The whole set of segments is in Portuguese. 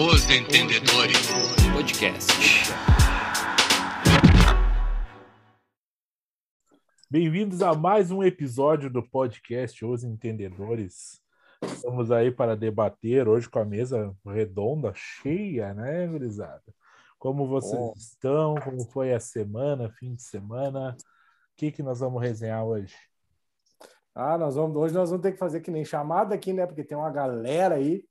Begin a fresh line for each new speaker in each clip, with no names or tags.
Os Entendedores Podcast.
Bem-vindos a mais um episódio do podcast Os Entendedores. Estamos aí para debater hoje com a mesa redonda, cheia, né, gurizada? Como vocês Bom. estão? Como foi a semana, fim de semana? O que, que nós vamos resenhar hoje?
Ah, nós vamos, hoje nós vamos ter que fazer que nem chamada aqui, né? Porque tem uma galera aí.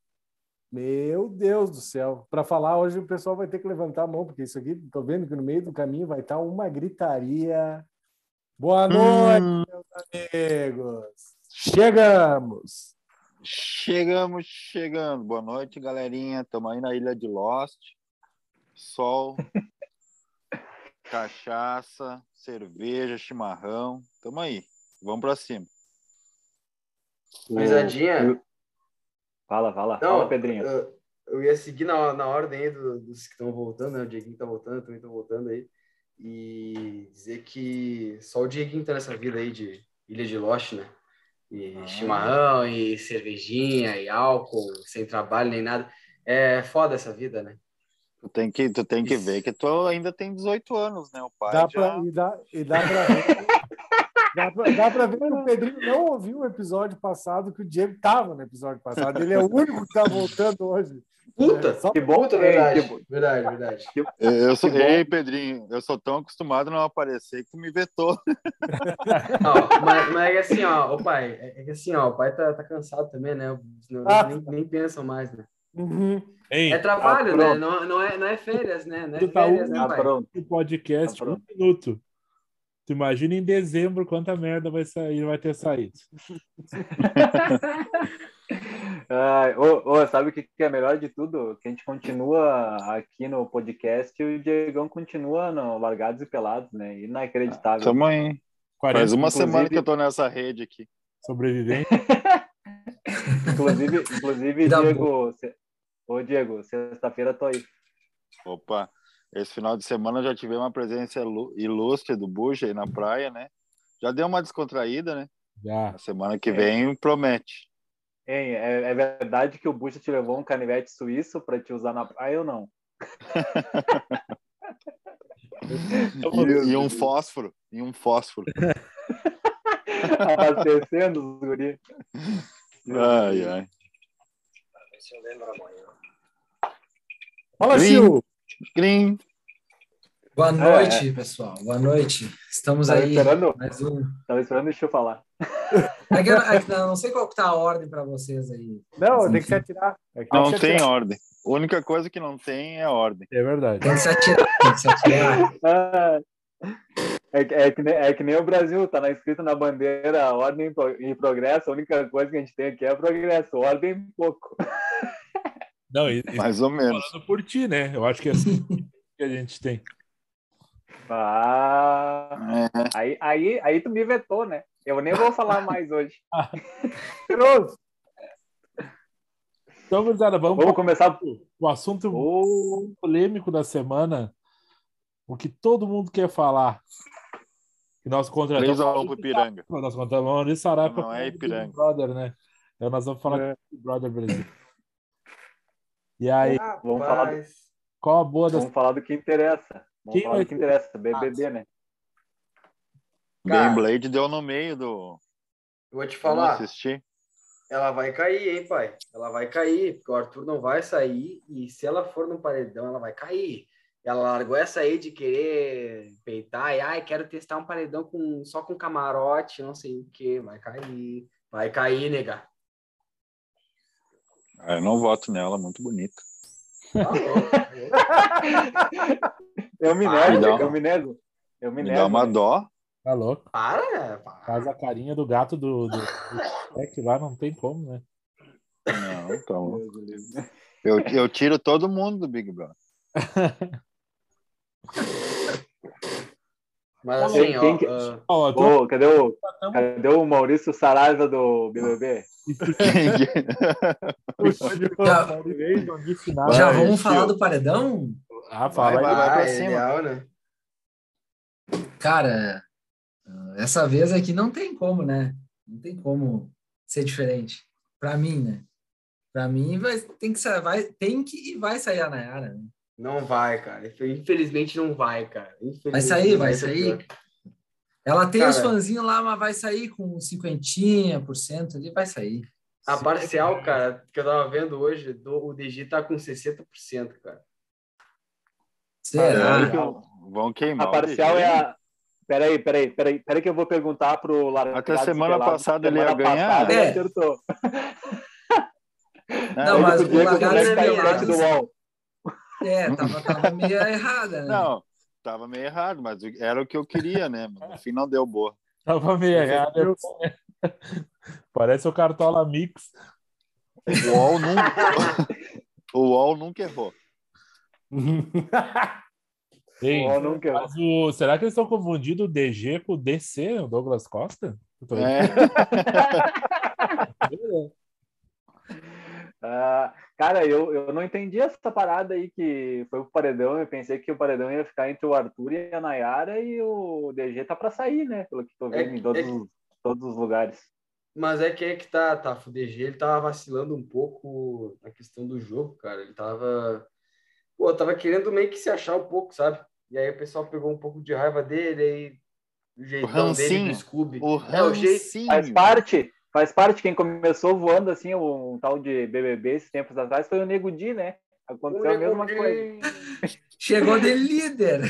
Meu Deus do céu. Para falar hoje o pessoal vai ter que levantar a mão, porque isso aqui, tô vendo que no meio do caminho vai estar uma gritaria. Boa noite, hum. meus amigos. Chegamos.
Chegamos, chegando. Boa noite, galerinha. Estamos aí na ilha de Lost. Sol, cachaça, cerveja, chimarrão. Estamos aí. Vamos para cima.
Risadinha.
Fala, fala. Não, fala, Pedrinho.
Eu, eu, ia seguir na, na ordem aí dos, dos que estão voltando, né? O Dieguinho tá voltando, eu também tô voltando aí. E dizer que só o Dieguinho tá nessa vida aí de Ilha de Lost, né? E ah. chimarrão, e cervejinha, e álcool, sem trabalho nem nada. É foda essa vida, né?
Tu tem que, tu tem que ver que tu ainda tem 18 anos, né? O pai
dá
já...
pra, e, dá, e dá pra ver. dá, pra, dá pra ver que o Pedrinho não ouviu o episódio passado, que o Diego tava no episódio passado. Ele é o único que tá voltando hoje.
Puta, é, que bom, puta, verdade, que... verdade, verdade.
Eu sou, ei, Pedrinho, eu sou tão acostumado a não aparecer que tu me vetou.
Ó, mas, mas é assim, ó, o pai, é, é que assim, ó, o pai tá, tá cansado também, né? Não, ah. nem, nem pensam mais, né?
Uhum.
Ei, é trabalho, tá né? Não, não, é, não é férias, né? Não é tá férias, né, pai?
Pronto. O podcast, tá um minuto. Tu imagina em dezembro quanta merda vai sair, vai ter saído.
ah, oh, oh, sabe o que, é melhor de tudo? Que a gente continua aqui no podcast e o Diegão continua no Largados e Pelados, né? Inacreditável.
Tamo aí. Faz uma semana que eu tô nessa rede aqui.
Sobrevivente.
inclusive, inclusive Diego, Ô, Diego, sexta-feira tô aí.
Opa, esse final de semana já tivemos uma presença ilustre do Buja aí na praia, né? Já deu uma descontraída, né?
Já.
A semana que vem é. promete.
Hein, é, é, verdade que o Buja te levou um canivete suíço para te usar na praia ou não?
e, e, um fósforo, e um fósforo.
Abastecendo os guri.
Ai, ai.
Se eu lembro amanhã.
Fala, Sil!
Green.
Boa noite, é. pessoal. Boa noite. Estamos
tava
aí.
Esperando,
mais um.
Tava esperando deixa eu falar.
É que, é que, não sei qual que tá a ordem para vocês aí.
Não, tem que se atirar.
É que não tem atirar. ordem. A única coisa que não tem é ordem.
É verdade.
Tem que se atirar. Tem que se atirar.
É, é, que nem, é que nem o Brasil, tá na, escrito na bandeira ordem e progresso, a única coisa que a gente tem aqui é progresso, ordem pouco.
Não, e,
mais ou menos.
Falando por ti, né? Eu acho que é assim que a gente tem.
Ah, é. aí, aí, aí tu me vetou, né? Eu nem vou falar mais hoje.
então, gurizada, vamos,
vamos começar
o assunto oh. polêmico da semana. O que todo mundo quer falar. Que nós contratamos.
3 pro Ipiranga.
Nós contratamos o Saraiva.
Não é Ipiranga.
Brother, né? Então nós vamos falar é. com o Brother Brasil. E aí,
Rapaz. vamos falar do...
qual a boa das...
Vamos falar do que interessa. Vamos Quem falar do que interessa, BBB, né?
Blade deu no meio do.
Eu vou te falar. Assistir. Ela vai cair, hein, pai? Ela vai cair, porque o Arthur não vai sair e se ela for no paredão, ela vai cair. Ela largou essa aí de querer peitar e ai, quero testar um paredão com só com camarote, não sei o que, vai cair. Vai cair, nega.
Ah, eu não voto nela, muito bonita.
eu me nego, eu me nego. Eu me,
me
nego.
dá uma dó.
Tá louco?
Para, para.
Faz a carinha do gato do, do, do lá, não tem como, né?
Não, então. Eu, eu tiro todo mundo do Big Brother.
Mas assim, ó,
quem, uh... oh, tô... oh, cadê, o, cadê o Maurício Saraiva do BBB?
já, já vamos falar do paredão?
Ah, fala vai,
vai, vai pra cima. Ideal, né?
Cara, essa vez aqui não tem como, né? Não tem como ser diferente. Para mim, né? Para mim, vai, tem, que, vai, tem que e vai sair a Nayara. Né?
Não vai, cara. Infelizmente não vai, cara.
Vai sair, vai, sair. Ela tem cara, os fãzinhos lá, mas vai sair com 50% ali, vai sair.
A parcial, cara, que eu tava vendo hoje, do, o DG tá com 60%, cara.
Será?
Vão queimar.
A parcial é a. Peraí, peraí, peraí, peraí que eu vou perguntar pro
Largados Até semana passada ele ia ganhar.
É. Acertou. Não, mas o Largados Pelados... É, tava, tava meio errada, né?
Não, tava meio errado, mas era o que eu queria, né? No fim não deu boa.
Tava meio errado. Parece o Cartola Mix.
O UOL nunca, o UOL nunca errou.
Ei, mas o, será que eles estão confundindo o DG com o DC, o Douglas Costa?
É. uh, cara, eu, eu não entendi essa parada aí que foi o paredão. Eu pensei que o paredão ia ficar entre o Arthur e a Nayara e o DG tá para sair, né? Pelo que tô vendo é, em todos, é... os, todos os lugares.
Mas é que é que tá, tá. O DG ele tava vacilando um pouco na questão do jogo, cara. Ele tava pô, tava querendo meio que se achar um pouco, sabe? E aí o pessoal pegou um pouco de raiva dele, aí o jeitão o dele do Scooby.
O é, o jeito... Faz parte, faz parte. Quem começou voando assim, um, um tal de BBB esses tempos atrás foi o Nego Di, né? Aconteceu a mesma coisa.
Chegou de líder.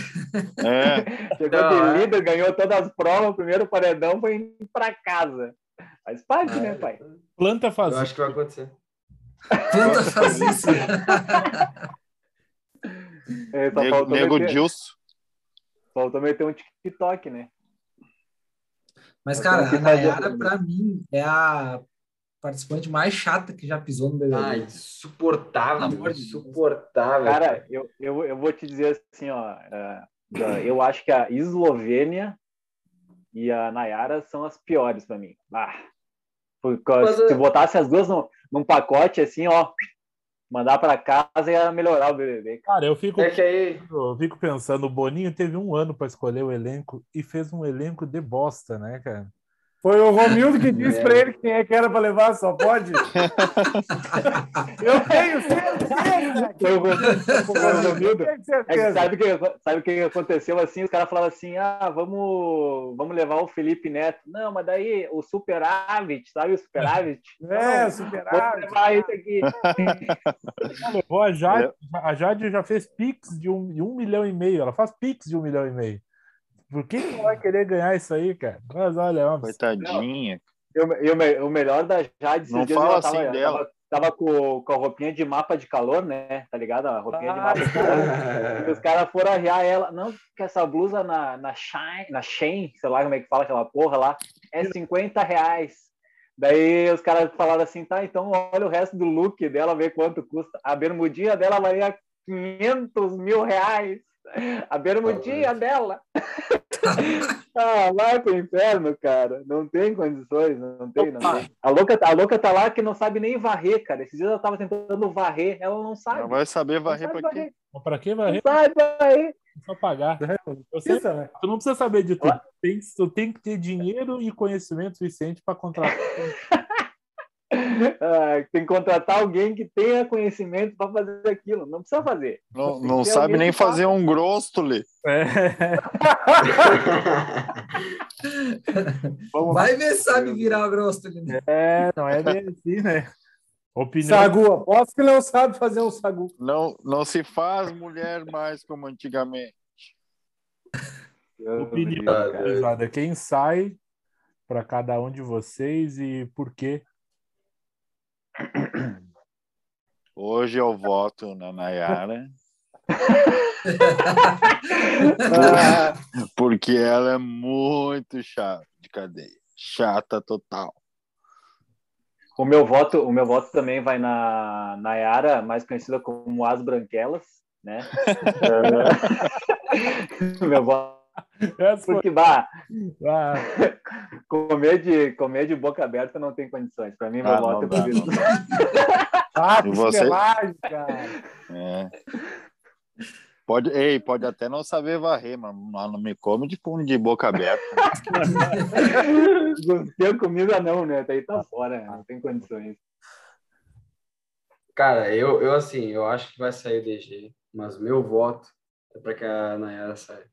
É. Chegou Não, de é. líder, ganhou todas as provas, o primeiro paredão foi para casa. Faz parte, né, pai?
Planta faz
Eu acho que vai acontecer.
Planta faz isso.
É, nego nego meter... Gilson.
Faltou meter um TikTok, né?
Mas, cara, a Nayara, pra mim, é a participante mais chata que já pisou no BBB.
Ah, insuportável, insuportável.
Cara, eu, eu, eu vou te dizer assim, ó, uh, eu acho que a Eslovênia e a Nayara são as piores para mim. Ah, se botasse as duas no, num pacote assim, ó, mandar para casa ia melhorar o BBB.
Cara, eu fico, é aí... eu fico pensando, o Boninho teve um ano para escolher o elenco e fez um elenco de bosta, né, cara?
Foi o Romildo que disse é. para ele quem é que era para levar, só pode? eu tenho certeza. Foi
o Romildo. É sabe o que, sabe que aconteceu assim? Os caras falavam assim: ah, vamos, vamos levar o Felipe Neto. Não, mas daí o Superávit, sabe o Superávit?
É, o Superávit.
Levar isso aqui.
levou a Jade, a Jade já fez Pix de um, de um milhão e meio. Ela faz Pix de um milhão e meio. Por que, que vai querer ganhar isso aí, cara? Mas olha, uma...
Coitadinha.
Eu, o melhor da Jade,
não fala assim
tava,
dela.
Tava, tava, com, com a roupinha de mapa de calor, né? Tá ligado? A roupinha ah, de mapa de calor. os caras foram arriar ela. Não, que essa blusa na, na Shine, na Shein, sei lá como é que fala aquela porra lá, é 50 reais. Daí os caras falaram assim, tá, então olha o resto do look dela, vê quanto custa. A bermudinha dela valia 500 mil reais. A bermudinha dela. ah, vai pro inferno, cara. Não tem condições, não tem, não tem. A louca, a louca tá lá que não sabe nem varrer, cara. Esses dias ela tava tentando varrer, ela não sabe. Ela
vai saber varrer para quê?
Para que varrer?
Não sabe varrer.
Só pagar. Você, né? Tu não precisa saber de tudo. Tem, tu tem que ter dinheiro e conhecimento suficiente para contratar.
Ah, tem que contratar alguém que tenha conhecimento para fazer aquilo. Não precisa fazer.
Não, não sabe nem fazer um grostole. É.
Vai ver se sabe virar o grostole.
Né? É, não é bem assim, né?
Opinião... Sagu, aposto que não sabe fazer um sagu.
Não, não se faz mulher mais como antigamente.
Opinião, quem sai para cada um de vocês e por quê?
Hoje eu voto na Nayara. porque ela é muito chata de cadeia. Chata total.
O meu voto, o meu voto também vai na Nayara, mais conhecida como As Branquelas, né? meu voto porque, bah, ah. comer, de, comer de boca aberta não tem condições. Para mim, meu ah, voto é.
Ah, que você... cara.
É. Pode, ei, pode até não saber varrer, mas não me come de, de boca aberta.
Tem comida não, né? Daí tá fora, não tem condições.
Cara, eu, eu assim, eu acho que vai sair o DG, mas meu voto é para que a Nayara saia.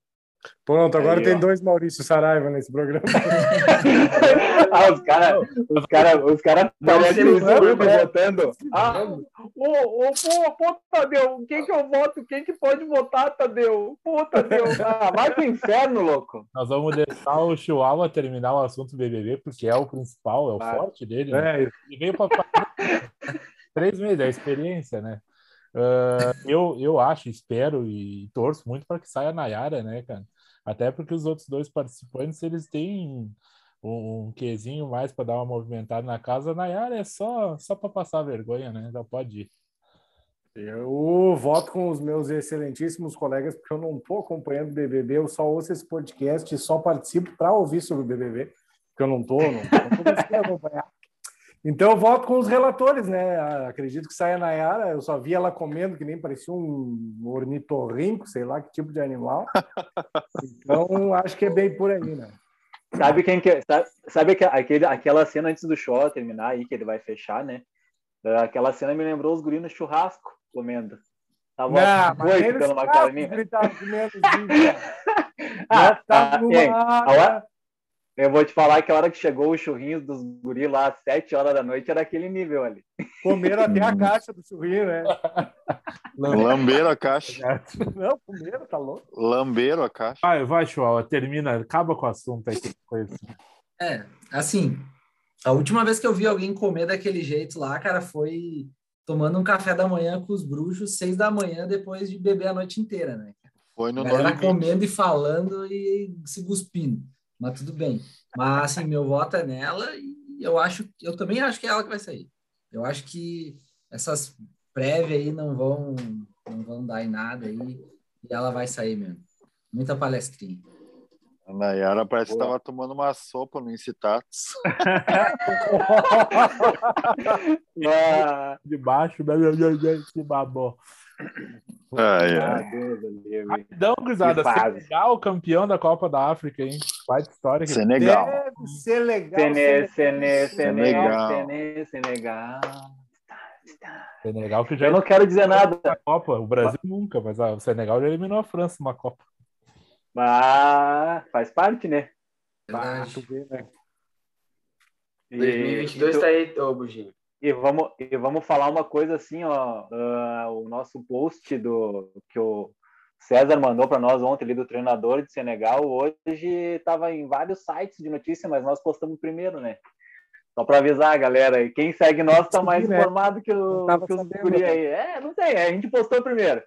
Pronto, agora Aí, tem ó. dois Maurício Saraiva nesse programa.
ah, os caras os cara, os cara parecem os votando. Ah, ô, ô, pô, pô, Tadeu, quem que eu voto? Quem que pode votar, Tadeu? Pô, Tadeu, ah, vai pro inferno, louco.
Nós vamos deixar o Chihuahua terminar o assunto BBB, porque é o principal, é o ah. forte dele. Né? É. Ele veio para três meses, é a experiência, né? Uh, eu, eu acho, espero e torço muito para que saia a Nayara, né, cara? Até porque os outros dois participantes, eles têm um, um quezinho mais para dar uma movimentada na casa. A Nayara é só, só para passar vergonha, né? Já pode ir.
Eu voto com os meus excelentíssimos colegas, porque eu não estou acompanhando o BBB, eu só ouço esse podcast e só participo para ouvir sobre o BBB, porque eu não estou, não estou acompanhar. Então eu voto com os relatores, né? Acredito que saia a Nayara, eu só vi ela comendo que nem parecia um ornitorrinco, sei lá que tipo de animal. Então acho que é bem por aí, né?
Sabe quem que sabe, sabe aquele, aquela cena antes do show terminar aí que ele vai fechar, né? Aquela cena me lembrou os guris no churrasco comendo.
Tava não, coisa pela macarninha.
ah, tá, ah, eu vou te falar que a hora que chegou os churrinhos dos guri lá às 7 horas da noite era aquele nível ali.
Comeram até a caixa do churrinho, né?
Lamberam a caixa.
Não, comeram, tá louco.
Lamberam a caixa.
Vai, vai, Chuala, termina, acaba com o assunto aí.
É, assim, a última vez que eu vi alguém comer daquele jeito lá, cara, foi tomando um café da manhã com os bruxos, seis da manhã, depois de beber a noite inteira, né?
Foi no
Galera comendo e falando e se cuspindo mas tudo bem. Mas assim, meu voto é nela e eu acho, eu também acho que é ela que vai sair. Eu acho que essas prévias aí não vão, não vão dar em nada aí e ela vai sair mesmo. Muita palestrinha.
A Nayara parece Boa. que estava tomando uma sopa no Incitatus.
ah, de baixo, que babó.
Ai,
ai. Rapidão, Cruzada. Senegal, campeão da Copa da África, hein? Faz história.
Senegal.
Deve ser legal.
Sene, Sene, Senegal. Sene, Senegal.
Senegal que já
Eu não quero dizer nada.
Copa. O Brasil mas... nunca, mas o Senegal já eliminou a França numa Copa.
Ah, faz parte, né?
Verdade. Ah, né? 2022 e, tá aí, ô, Buginho.
E vamos, e vamos falar uma coisa assim, ó, uh, o nosso post do que o César mandou para nós ontem ali do treinador de Senegal, hoje estava em vários sites de notícia, mas nós postamos primeiro, né? Só para avisar a galera aí, quem segue nós está mais né? informado que, o, que os guri aí. É, não sei, a gente postou primeiro.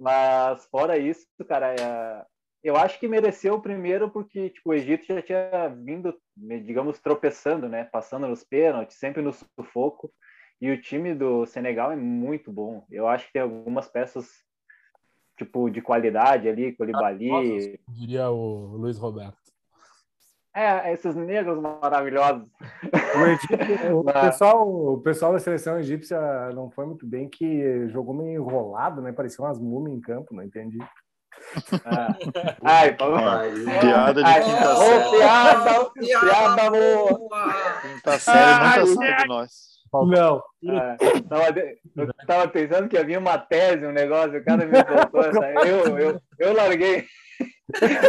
Mas fora isso, cara, é, eu acho que mereceu o primeiro porque tipo, o Egito já tinha vindo, digamos, tropeçando, né? Passando nos pênaltis, sempre no sufoco. E o time do Senegal é muito bom. Eu acho que tem algumas peças tipo de qualidade ali, Colibali.
Ah, diria o Luiz Roberto.
É, esses negros maravilhosos.
O, Egito, o, pessoal, o pessoal da seleção egípcia não foi muito bem, que jogou meio enrolado, né? Parecia umas múmias em campo, não entendi.
Ah. Ai,
piada de quinta série.
piada, piada
boa. Quinta série nunca sai de nós.
Não.
É, tava, eu tava pensando que havia uma tese, um negócio, o cara me soltou essa. Eu, eu, eu larguei.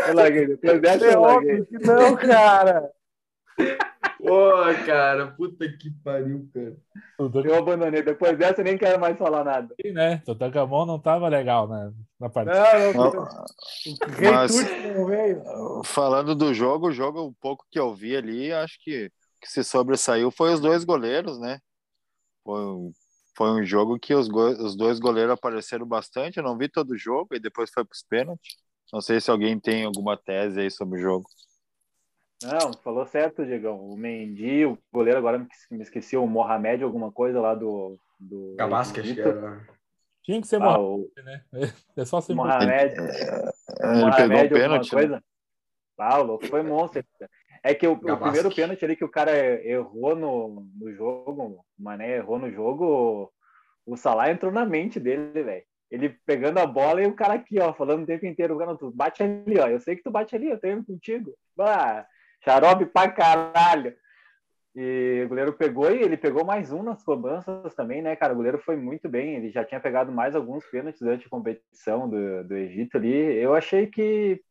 Eu larguei. Depois dessa
é
eu larguei.
Que não, cara.
Pô, cara, puta que pariu, cara.
Eu abandonei. Depois dessa eu nem quero mais falar nada.
Sim, né? Totancamon não tava legal, né? Na
partida. Não, não,
Mas, falando do jogo, o jogo um pouco que eu vi ali, acho que que se sobressaiu foi os dois goleiros, né? Foi, foi um jogo que os, os dois goleiros apareceram bastante. Eu não vi todo o jogo e depois foi para os pênaltis. Não sei se alguém tem alguma tese aí sobre o jogo.
Não, falou certo, Diegão. O Mendy, o goleiro, agora me esqueci, o Mohamed, alguma coisa lá do. do
Cabasca, acho que era.
Tinha que ser ah, Mohamed, o... né? É só ser
Mohamed. Mohamed,
é, ele pegou o pênalti. Coisa. Né?
Ah, o louco foi monstro. É que o, o primeiro pênalti ali que o cara errou no, no jogo, o Mané errou no jogo, o Salah entrou na mente dele, velho. Ele pegando a bola e o cara aqui, ó, falando o tempo inteiro, cara, tu bate ali, ó. Eu sei que tu bate ali, eu tenho contigo. Ah, xarope pra caralho. E o goleiro pegou e ele pegou mais um nas cobranças também, né, cara? O goleiro foi muito bem. Ele já tinha pegado mais alguns pênaltis durante a competição do, do Egito ali. Eu achei que,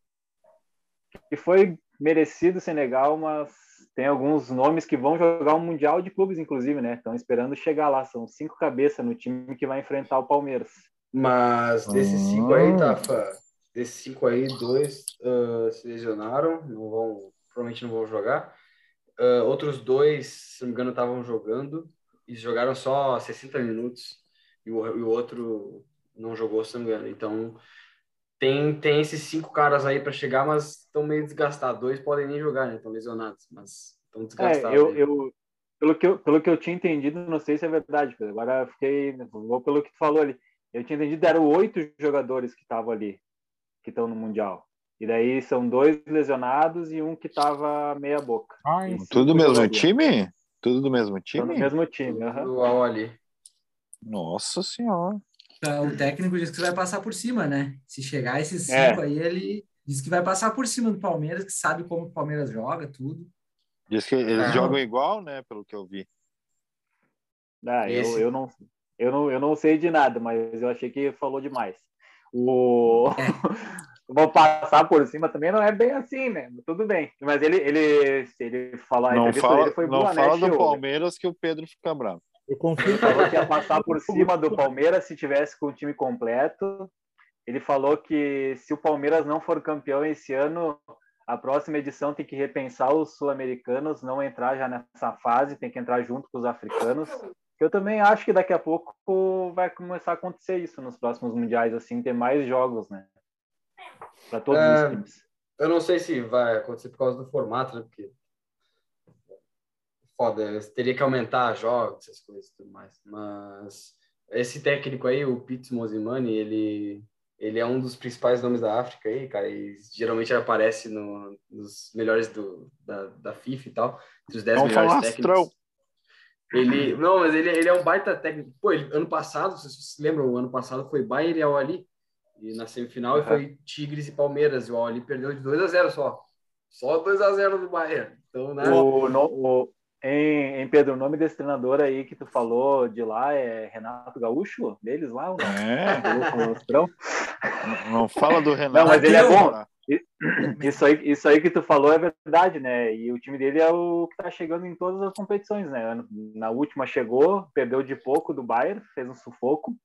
que foi merecido o Senegal, mas tem alguns nomes que vão jogar um Mundial de Clubes, inclusive, né? Estão esperando chegar lá. São cinco cabeças no time que vai enfrentar o Palmeiras.
Mas desses cinco aí, Tafa, desses cinco aí, dois uh, se lesionaram, não vão, provavelmente não vão jogar. Uh, outros dois, se não me engano, estavam jogando e jogaram só 60 minutos e o, e o outro não jogou, se não me engano. Então, tem, tem esses cinco caras aí para chegar, mas estão meio desgastados. Dois podem nem jogar, né? Estão lesionados, mas estão desgastados.
É, eu, eu, pelo, que eu, pelo que eu tinha entendido, não sei se é verdade, agora eu fiquei. Vou pelo que tu falou ali. Eu tinha entendido eram oito jogadores que estavam ali, que estão no Mundial. E daí são dois lesionados e um que estava meia boca.
Ai, tudo do mesmo time? Tudo do mesmo time? Tudo
do mesmo time,
uhum. ali.
Nossa senhora.
Então, o técnico diz que vai passar por cima, né? Se chegar esses é. cinco é. aí, ele diz que vai passar por cima do Palmeiras, que sabe como o Palmeiras joga, tudo.
Diz que eles é. jogam igual, né? Pelo que eu vi.
Ah, eu, eu, não, eu, não, eu não sei de nada, mas eu achei que falou demais. O... É. Vou passar por cima também não é bem assim, né? Tudo bem. Mas ele, ele, se ele falar,
não fala, foi não boa, fala né, do Palmeiras que o Pedro fica bravo.
Eu confio. Ele falou que ia passar por cima do Palmeiras se tivesse com o time completo. Ele falou que se o Palmeiras não for campeão esse ano, a próxima edição tem que repensar os sul-americanos, não entrar já nessa fase, tem que entrar junto com os africanos. Eu também acho que daqui a pouco vai começar a acontecer isso nos próximos mundiais, assim, ter mais jogos, né? Para todos é, os times.
Eu não sei se vai acontecer por causa do formato, né? Porque foda, teria que aumentar jogos, essas coisas e tudo mais. Mas esse técnico aí, o Pete Mosimani, ele, ele é um dos principais nomes da África aí, cara, e geralmente aparece no, nos melhores do, da, da FIFA e tal, entre os 10 Vamos melhores técnicos. Ele, não, mas ele, ele é um baita técnico. Pô, ele, ano passado, vocês se lembram, o ano passado foi Bayern e Al-Ali, e na semifinal uhum. foi Tigres e Palmeiras, e o Al-Ali perdeu de 2 a 0 só. Só 2 a 0 do Bayern. Então, né?
O, no, o, em, em, Pedro, o nome desse treinador aí que tu falou de lá é Renato Gaúcho? Deles lá? Ou não?
É. Não, não fala do Renato.
Não, mas ele é bom. Isso aí, isso aí que tu falou é verdade, né? E o time dele é o que tá chegando em todas as competições, né? Na última chegou, perdeu de pouco do Bayern, fez um sufoco.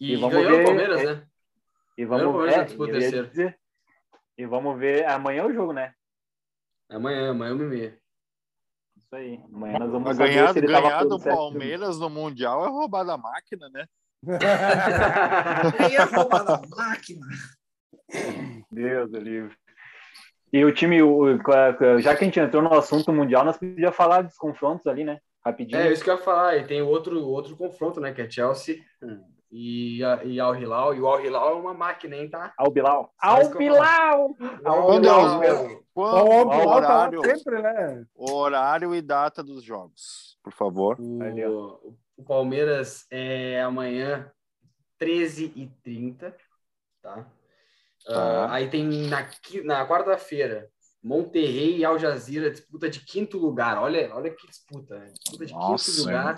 E, e vamos ver. O Palmeiras, é, né?
E vamos ver. É, e vamos ver. Amanhã é o jogo, né?
Amanhã, amanhã uma e meia
isso aí. Amanhã nós vamos
ganhar, se ganhar do Palmeiras no Mundial é roubar da máquina, né?
é roubar da máquina.
Deus do livre. E o time, já que a gente entrou no assunto mundial, nós podíamos falar dos confrontos ali, né? Rapidinho.
É, isso que eu ia falar. E tem outro, outro confronto, né? Que é Chelsea e, e Al Hilal. E o Al Hilal é uma máquina, hein, tá?
Al Bilal. Al Bilal!
Al Bilal! Qual o horário, sempre, né? horário e data dos jogos, por favor.
O, o Palmeiras é amanhã, 13h30, tá? tá. Uh, aí tem na, na quarta-feira, Monterrey e Al Jazeera, disputa de quinto lugar. Olha, olha que disputa, né? Disputa de Nossa, quinto lugar,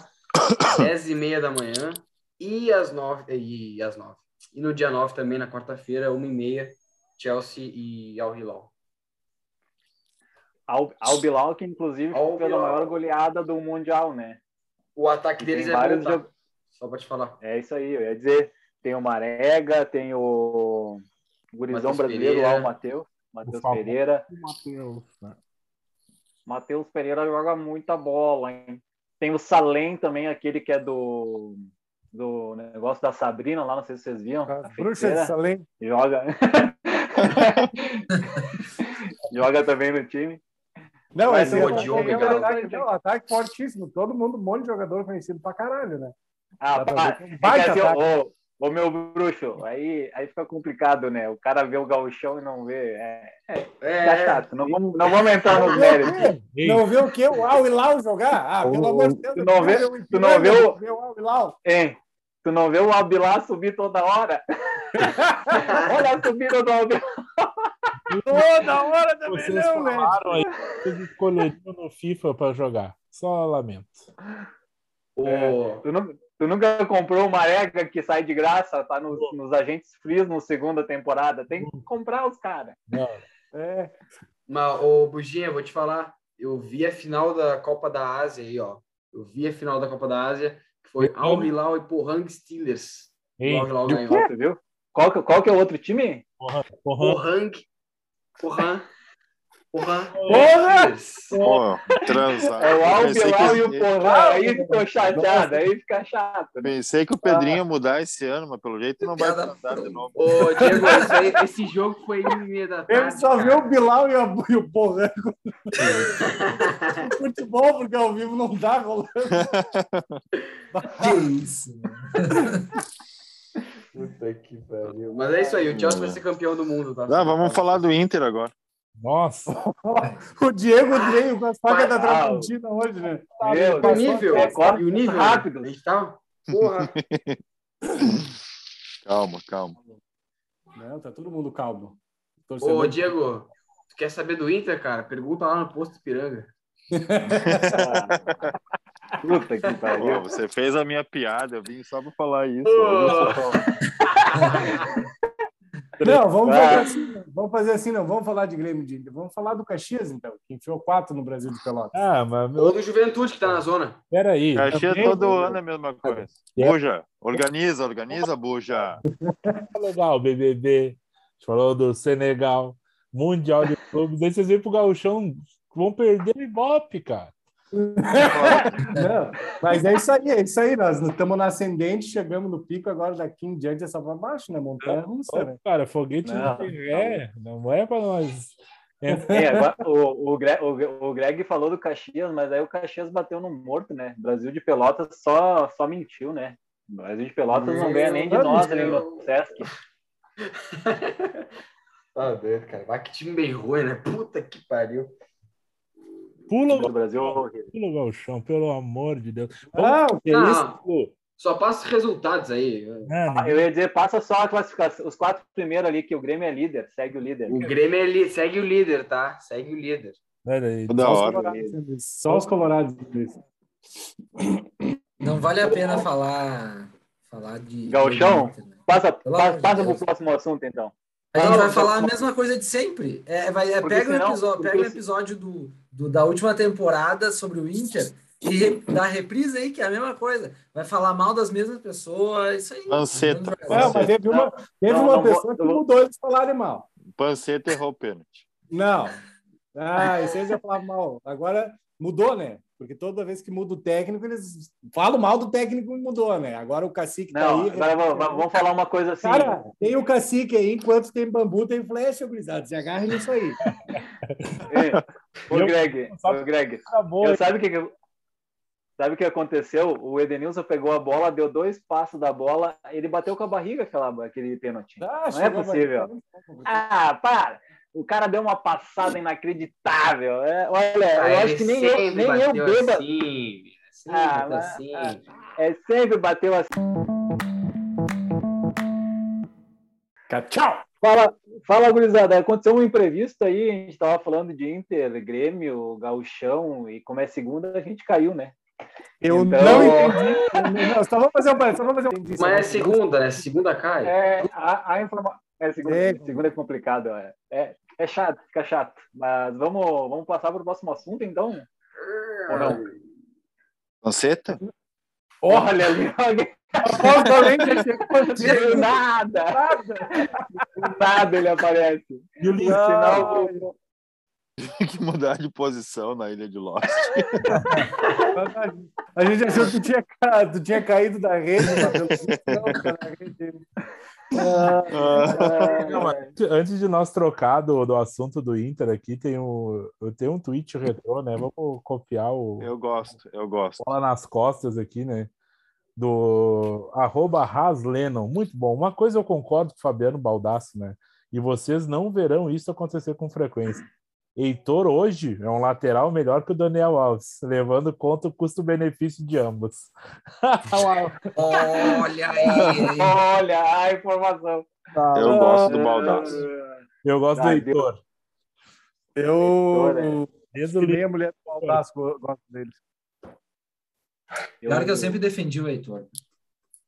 10h30 da manhã e às 9 e às 9. E no dia 9 também, na quarta-feira, 1h30, Chelsea e Al Hilal.
Al, Al Bilal, que inclusive Al foi a maior goleada do Mundial, né?
O ataque e deles é vários bom, tá? Só pra te falar.
É isso aí, eu ia dizer. Tem o Marega, tem o gurizão brasileiro lá, o Matheus. Matheus Pereira. Matheus, né? Matheus Pereira joga muita bola, hein? Tem o Salem também, aquele que é do do negócio da Sabrina lá, não sei se vocês viram. A
bruxa de Salem.
Joga. joga também no time.
Não, Mas esse é, é, ataque, é um ataque fortíssimo. Todo mundo, um monte de jogador conhecido pra caralho, né?
Ah, pá, vai é assim, ô, ô, meu bruxo, aí, aí fica complicado, né? O cara vê o gauchão e não vê. É, é, é chato. Não vamos, não vamos entrar nos méritos.
Não vê o quê? O Al Hilal jogar? Ah, pelo amor de Deus.
Tu não vê, tu não vê o, o Al? É, Tu não vê o Albilá subir toda hora? Olha a subida do Albilá.
Toda hora também
Vocês
não,
falaram aí que escolheriam no FIFA para jogar. Só lamento.
Ô,
Tu, nu- tu nunca comprou uma ega que sai de graça, tá nos, nos agentes frios no segunda temporada? Tem que comprar os caras.
Não,
É.
Mas, ô, Buginha, vou te falar. Eu vi a final da Copa da Ásia aí, ó. Eu vi a final da Copa da Ásia, que foi Al Hilal e Pohang Steelers.
Ei,
O Al Hilal ganhou.
viu? Qual que, qual que é o outro time?
Pohang. Pohang. Pohang.
Porra!
Steelers.
Pô, transar.
É o Al
Pensei que
Bilal e o Porra. Aí ficou chateado, aí fica chato. né?
Pensei que o Pedrinho ia mudar esse ano, mas pelo jeito não vai transar de novo.
Ô, Diego, aí- esse jogo foi em meia da
Ele
tarde.
só viu o Bilal e, a, e o Porranco no futebol, porque ao vivo não tá rolando.
Que isso, mano.
Puta que pariu.
Mas é isso aí, o Chelsea vai ser campeão do mundo, tá?
Ah, vamos falar do Inter agora.
Nossa,
O Diego veio com as facas da
Ah,
Tramontina hoje, né?
Meu
E o nível,
É,
e o nível,
rápido.
a gente tá... Porra,
Calma, calma.
Não, tá todo mundo calmo.
ô,
Torcedor-
Diego, tu quer saber do Inter, cara? Pergunta lá no posto Piranga.
Puta que pariu.
você fez a minha piada, eu vim só pra falar isso.
Não, vamos fazer assim, não. vamos fazer assim, não. Vamos falar de Grêmio de Inter. Vamos falar do Caxias, então, que enfiou quatro no Brasil de Pelotas.
ah, mas
Ou do Juventude, que tá na zona.
peraí.
Caxias
Também,
todo
né?
ano é a mesma coisa.
É.
Buja, organiza, organiza, Buja.
Tá legal, BBB. A gente falou do Senegal, Mundial de Clubes. Aí vocês vêm pro Gauchão, vão perder o Ibope, cara.
Não, mas é isso aí, é isso aí. Nós estamos na ascendente, chegamos no pico, agora daqui em diante é só para baixo, né? Montanha russa, né?
Cara, foguete não, ré, não é pra nós.
É, agora, o, o, Greg, o, o Greg falou do Caxias, mas aí o Caxias bateu no morto, né? Brasil de Pelotas só, só mentiu, né? O Brasil de Pelotas não ganha nem de
Meu
nós ali no Sesc.
Tá doido, cara. Vai que time bem ruim, né? Puta que pariu.
Pula,
O Brasil é
pula o Gauchão, pelo amor de Deus.
Ah, o que é
Não,
isso?
Só passa os resultados aí.
né,
Ah, Eu ia dizer, passa só a classificação, os quatro primeiros ali, que o Grêmio é líder, segue o líder.
O Grêmio é li- segue o líder, tá? Segue o líder.
peraí.
Da
Só os colorados, né? Só os colorados.
Não vale a pena falar, falar de. Inter, né?
Passa, passa, passa
Deus.
pro próximo assunto, então.
A gente
Não,
vai
não,
falar a mesma coisa de sempre. É, vai, é, pega,
senão-
o episódio,
porque
pega
se-
episódio do, do- da última temporada sobre o Inter e re- dá reprise aí, que é a mesma coisa. Vai falar mal das mesmas pessoas, isso aí.
Panceta.
Não, mas teve uma, teve
Não,
uma
não vou-
pessoa que
vou-
mudou eles falarem mal.
Panceta errou o pênalti.
Não. Ah, isso aí já falava mal. Agora mudou, né? Porque toda vez que muda o técnico, eles falam mal do técnico e mudou, né? Agora o cacique tá
Não,
aí.
agora vamos, vamos falar uma coisa assim.
Cara, tem o cacique aí, enquanto tem bambu, tem flecha, gurizada. Se agarra nisso aí.
É. Ô, Greg, ô, Greg,
Acabou.
eu, sabe o que, que- sabe o que aconteceu? O Edenilson pegou a bola, deu dois passos da bola, ele bateu com a barriga aquela, aquele pênalti.
Ah,
Não é possível. Ah, para! O cara deu uma passada inacreditável. É, olha,
Ah,
eu acho que nem eu, nem eu beba.
Assim, sempre
Ah,
assim.
ah. É, sempre bateu assim.
Tchau!
Fala, fala, gurizada. Aconteceu um imprevisto aí, a gente tava falando de Inter, Grêmio, Gauchão, e como é segunda, a gente caiu, né?
Eu
Então-
não entendi. Não, só vamos fazer um só vamos fazer um
Mas é segunda, né? Segunda cai.
É, a, a informa... é, segunda,
É.
segunda é complicado, é, é, é chato, fica chato. Mas vamos, vamos passar para o próximo assunto, então? Ou não?
Panceta?
Olha ali, alguém do nada, do nada ele aparece.
E o
sinal,
Tem que mudar de posição na Ilha de Lost.
A gente achou que tu tinha, tu tinha caído da rede, mas pelo visto não, tá na rede.
Ah,
Não, Antes de nós trocar do, do assunto do Inter aqui, tem um, eu tenho um tweet retrô, né? Vamos copiar o
eu gosto, eu gosto.
bola nas costas aqui, né? Do arroba Haslennon. Muito bom. Uma coisa eu concordo com o Fabiano Baldasso, né? E vocês não verão isso acontecer com frequência. Heitor hoje é um lateral melhor que o Daniel Alves, levando conta o custo-benefício de ambos.
Olha aí,
olha a informação.
Eu gosto do Baldaço.
eu gosto do
Ah,
Heitor.
Eu.
Heitor,
Desde o
Que nem a mulher do Baldaço gosto deles.
Eu,
Claro que eu sempre defendi o Heitor.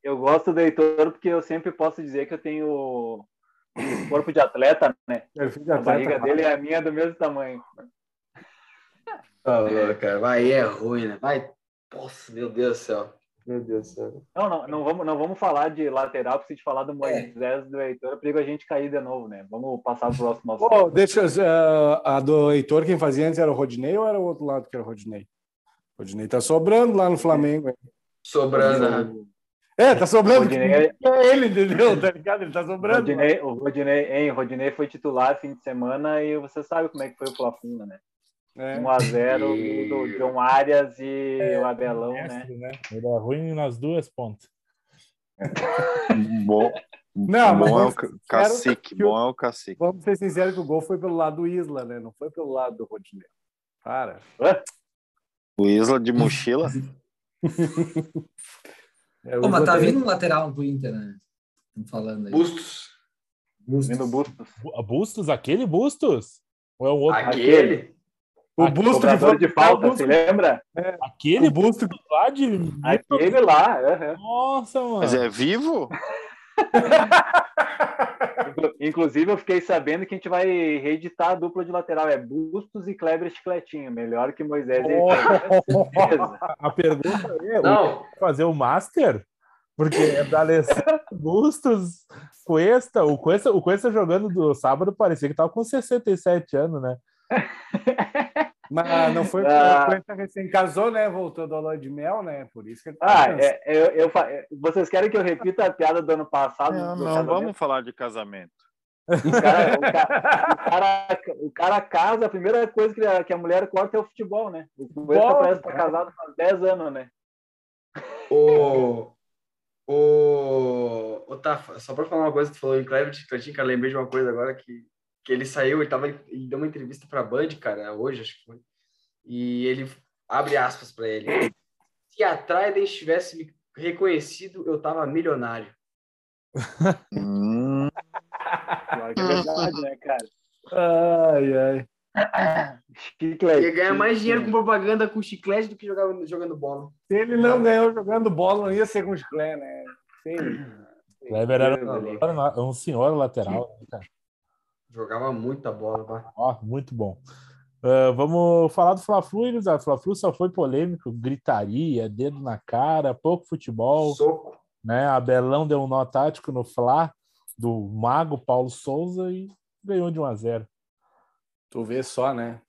eu gosto do Heitor porque eu sempre posso dizer que eu tenho corpo de atleta, né?
Eu fiz
A
atleta,
barriga dele é a minha do mesmo tamanho.
Tá louco, cara. Vai, é ruim, né? Vai. Nossa, meu Deus do céu.
Meu Deus do céu.
Não, não, não vamos, não vamos falar de lateral, porque se a gente falar do Moisés do Heitor, é perigo a gente cair de novo, né? Vamos passar pro próximo assunto.
Pô, deixa eh, a do Heitor, quem fazia antes era o Rodinei ou era o outro lado que era o Rodinei? O Rodinei tá sobrando lá no Flamengo. hein?
Sobrando. Né?
É, tá sobrando.
Rodinei-
É ele, entendeu? Tá ligado? Ele tá
O
sobrando.
Rodinei, o Rodinei, hein, Rodinei foi titular fim de semana e você sabe como é que foi o Fla-Flu, né?
É.
1x0
E-
do John Arias e o Abelão, né?
mestre, né? Ele é ruim nas duas pontas.
Bom,
Não, mas
bom é o cacique,
que o-
bom é o cacique.
Vamos ser sinceros que o gol foi pelo lado do Isla, né? Não foi pelo lado do Rodinei. Para.
O Isla de mochila.
É,
Pô, mas tá vindo um lateral pro Inter, né? Estamos falando aí.
Bustos.
Bustos.
Vindo Bustos.
Bu- Bustos? Aquele Bustos? Ou é o outro?
Aquele.
O busto
Cobrador de falta, você lembra?
Aquele
o busto
lá de.
Aquele lá. aham.
Nossa, mano.
Mas é vivo?
Inclu- Inclusive, eu fiquei sabendo que a gente vai reeditar a dupla de lateral. É Bustos e Kleber Chicletinho. Melhor que Moisés e. Certeza.
A pergunta é:
Não,
fazer o Master? Porque é da Alessandro Bustos, Cuesta. O Cuesta, o Cuesta jogando do sábado parecia que tava com 67 anos, né?
Mas não foi
Ah.
porque ele recém casou, né? Voltou do lua de mel, né? Por isso que ele tá
Ah,
cansado.
é, eu, eu é, vocês querem que eu repita a piada do ano passado?
Não, não vamos falar de casamento.
O cara, o, ca- o cara- o cara casa, a primeira coisa que a, que a mulher corta é o futebol, né? O Cuesta parece estar
cara.
casado faz 10 anos, né?
o. O. o Tafa, só pra falar uma coisa, tu falou em Kleber Chicletinho, cara, lembrei de uma coisa agora que, que ele saiu, ele, tava, ele deu uma entrevista pra Band, cara, hoje, acho que foi. E ele abre aspas pra ele. Se a Trident tivesse me reconhecido, eu tava milionário.
Hum,
Claro que é verdade, né, cara?
Ai, ai.
Chiclete.
Ia ganhar mais dinheiro com propaganda com chiclete do que jogava, jogando bola.
Se ele não ganhou jogando bola, não ia ser com o Chiclé, né? Sim.
Kleber era
ali.
um senhor lateral, né, cara?
Jogava muita bola, vai.
Ó, muito bom. Ah, vamos falar do Fla-Flu, Elisar. Fla-Flu só foi polêmico, gritaria, dedo na cara, pouco futebol,
Soco.
né? Abelão deu um nó tático no Fla do mago Paulo Souza e ganhou de 1 a 0.
Tu vê só, né?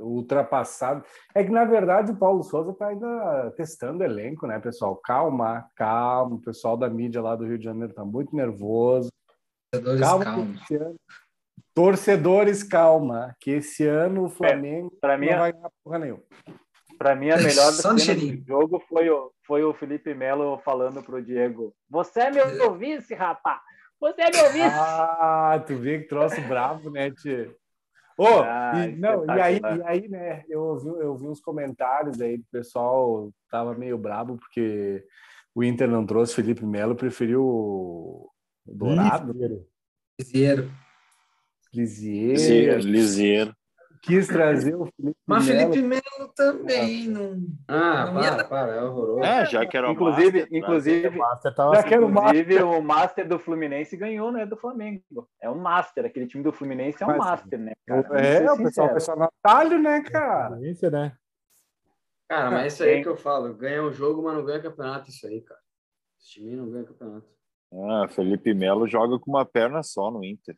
Ultrapassado. É que, na verdade, o Paulo Souza tá ainda testando o elenco, né, pessoal? Calma, calma. O pessoal da mídia lá do Rio de Janeiro tá muito nervoso. Calma,
calma.
Torcedores, calma. Que esse ano o Flamengo
Pra mim,
não vai ganhar porra nenhuma.
pra mim, a melhor cena do jogo foi o, foi o Felipe Melo falando pro Diego: Você é meu vice, rapá! Você é meu vice!
Ah, tu vê que troço bravo, né, Tio? Ô,
Ah,
e, não, e aí, e aí, né, eu ouvi, eu vi uns comentários aí do pessoal tava meio brabo porque o Inter não trouxe Felipe Melo, preferiu o Dourado,
Zero.
Lisier,
Liseiro, liseiro.
quis trazer o Felipe
Mas
Melo.
Felipe Melo também não.
Ah,
Não
para, para, é horroroso.
É, já que era o
Inclusive,
Master,
inclusive,
O Master tava
Já quero mais.
inclusive o Master do Fluminense ganhou, né? Do Flamengo. É um Master. Aquele time do Fluminense é um
Mas-
Master, né? cara? Vamos
É, o pessoal só no atalho, né, cara?
Experiência, né?
Cara, mas é isso aí que eu falo. Ganha o jogo, mas não ganha campeonato, isso aí, cara. Esse time não ganha campeonato.
Ah, Felipe Melo joga com uma perna só no Inter.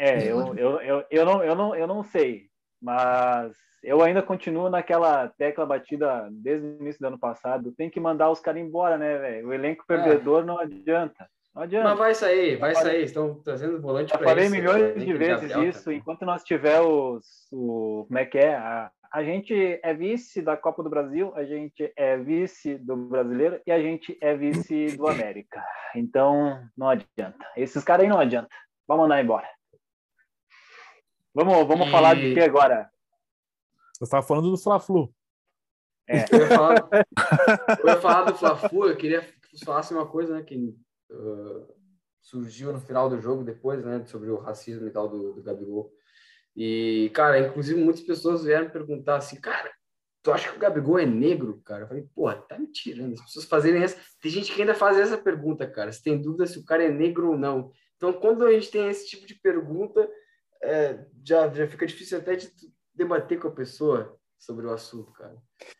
É, eu, eu, eu, eu, não, eu, não, eu não sei, mas eu ainda continuo naquela tecla batida desde o início do ano passado. Tem que mandar os caras embora, né, velho? O elenco perdedor não adianta. Não adianta.
Mas vai sair, vai sair. Estão trazendo volante para
falei
isso.
milhões de vezes isso. Enquanto nós tiver os, o. Como é que é? A, a gente é vice da Copa do Brasil, a gente é vice do brasileiro e a gente é vice do América. Então, não adianta. Esses caras aí não adianta. Vamos mandar embora. Vamos, vamos
E-
falar de que agora?
Você estava falando do Fla-Flu.
Eu ia falar, eu ia falar do Fla-Flu, eu queria que você falasse uma coisa, né, que uh, surgiu no final do jogo depois, né, sobre o racismo e tal do, do Gabigol. E, cara, inclusive muitas pessoas vieram perguntar assim, cara, tu acha que o Gabigol é negro, cara? Eu falei, porra, tá me tirando. As pessoas fazerem essa. Tem gente que ainda faz essa pergunta, cara. Se tem dúvida se o cara é negro ou não. Então, quando a gente tem esse tipo de pergunta, é, já, já fica difícil até de debater com a pessoa sobre o assunto, cara.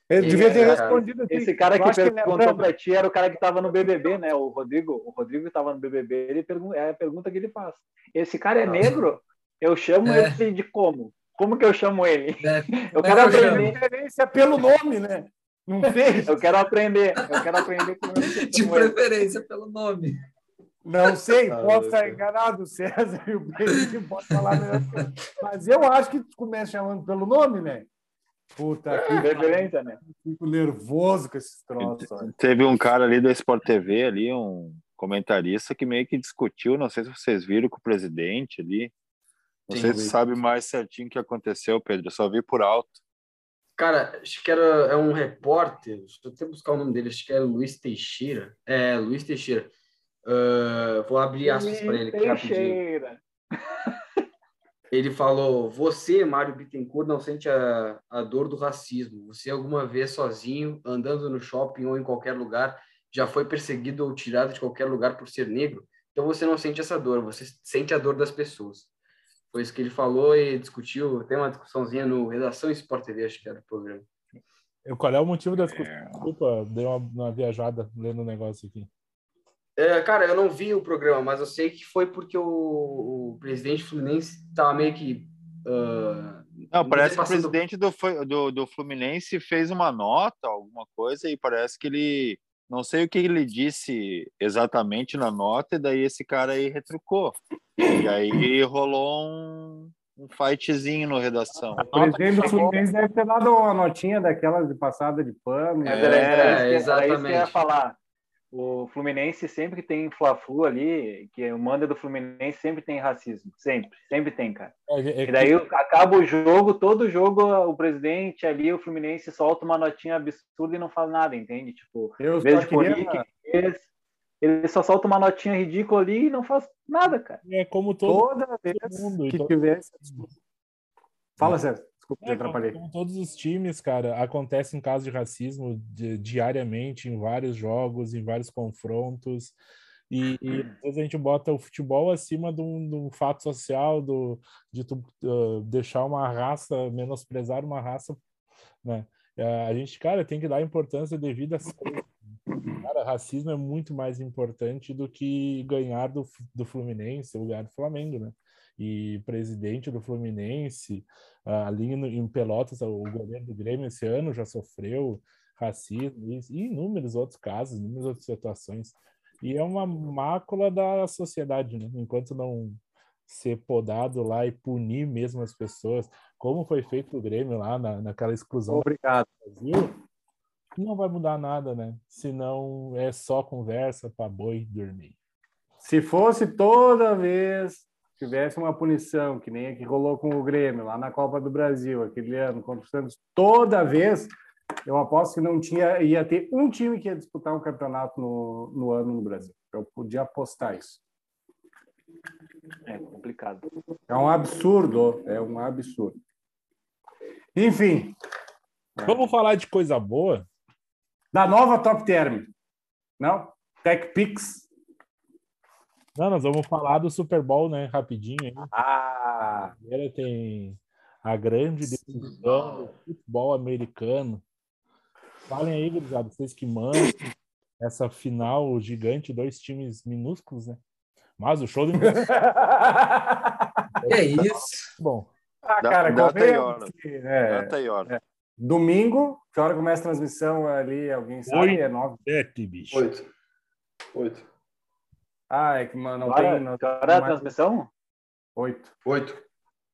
Ele devia ter respondido
assim. Esse cara que perguntou que para ti era o cara que estava no BBB, né? O Rodrigo. O Rodrigo estava no BBB. Ele pergunta, é a pergunta que ele faz. Esse cara é negro? Eu chamo é. ele de como? Como que eu chamo ele? É. Eu quero aprender.
Preferência pelo nome, né? Não fez?
Eu quero aprender. Eu quero aprender
como De preferência pelo nome.
Não sei, ah, posso estar enganado, César e o Pedro pode falar melhor. Mas eu acho que tu começa chamando pelo nome, né? Puta que
referência, né?
Fico nervoso com esses troços.
Teve um cara ali do Sport TV, ali, um comentarista que meio que discutiu, não sei se vocês viram com o presidente ali. Não Sim, sei se sabe mais certinho o que aconteceu, Pedro. Eu só vi por alto.
Cara, acho que era é um repórter, deixa eu até buscar o nome dele, acho que é Luiz Teixeira. É, Luiz Teixeira. Uh, vou abrir aspas para ele aqui rapidinho. Ele falou: Você, Mário Bittencourt, não sente a, a dor do racismo. Você, alguma vez sozinho, andando no shopping ou em qualquer lugar, já foi perseguido ou tirado de qualquer lugar por ser negro? Então você não sente essa dor, você sente a dor das pessoas. Foi isso que ele falou e discutiu. Tem uma discussãozinha no Redação Sport TV, acho que era o programa.
Qual é o motivo da discussão? É... Desculpa, dei uma, uma viajada lendo o um negócio aqui.
É, cara, eu não vi o programa, mas eu sei que foi porque o, o presidente Fluminense estava meio que. Uh,
não, parece que o presidente do, do, do Fluminense fez uma nota, alguma coisa, e parece que ele. Não sei o que ele disse exatamente na nota, e daí esse cara aí retrucou. E aí rolou um, um fightzinho no redação.
O presidente do Fluminense deve ter dado uma notinha daquelas de passada de pano.
É, é, é exatamente. Era isso que eu ia falar o Fluminense sempre tem Fla-Flu ali, que o manda do Fluminense sempre tem racismo, sempre, sempre tem, cara. É, é, e daí acaba o jogo, todo jogo o presidente ali, o Fluminense solta uma notinha absurda e não faz nada, entende? Tipo,
em vez de punir,
eles, ele só solta uma notinha ridícula ali e não faz nada, cara.
É como todo,
toda vez mundo, que então... tivesse. Fala, Sérgio. Desculpa, é, atrapalhei.
Como todos os times, cara, acontecem casos de racismo de, diariamente em vários jogos, em vários confrontos. E, e, às vezes a gente bota o futebol acima de um, de um fato social, do, de tu, uh, deixar uma raça, menosprezar uma raça, né? Uh, a gente, cara, tem que dar importância devida a Cara, racismo é muito mais importante do que ganhar do, do Fluminense ou ganhar do Flamengo, né? E presidente do Fluminense, ali em Pelotas, o governo do Grêmio esse ano já sofreu racismo e, inúmeros outros casos, inúmeras outras situações. E é uma mácula da sociedade, né? Enquanto não ser podado lá e punir mesmo as pessoas, como foi feito o Grêmio lá na, naquela exclusão
Obrigado.
do Brasil, não vai mudar nada, né? Senão é só conversa para boi dormir.
Se fosse toda vez tivesse uma punição, que nem a que rolou com o Grêmio lá na Copa do Brasil, aquele ano contra o Santos, toda vez, eu aposto que não tinha, ia ter um time que ia disputar um campeonato no, no ano no Brasil. Eu podia apostar isso.
É complicado.
É um absurdo, é um absurdo. Enfim.
Vamos falar de coisa boa?
Da nova Top Term. Não? TechPix
não, nós vamos falar do Super Bowl, né? Rapidinho. Hein?
Ah!
Primeiro tem a grande decisão do futebol americano. Falem aí, gurizada, vocês que mandam essa final gigante, dois times minúsculos, né? Mas o show do.
é isso.
Bom.
Ah, cara,
data e hora.
É, data e hora. É. Domingo, que hora começa a transmissão ali? Alguém sabe?
Oito, é nove. Sete, bicho.
Oito. Oito.
Ah, é que mano, não tem. Não,
hora a transmissão?
Oito.
Oito.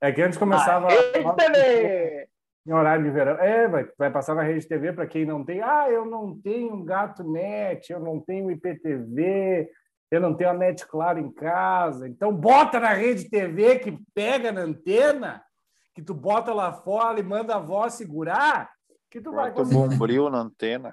É que antes começava.
Ah, TV!
Em horário de verão. É, vai, vai passar na rede TV para quem não tem. Ah, eu não tenho gato net, eu não tenho IPTV, eu não tenho a net claro em casa. Então bota na rede TV que pega na antena, que tu bota lá fora e manda a voz segurar, que tu vai
conseguir. bombril na antena.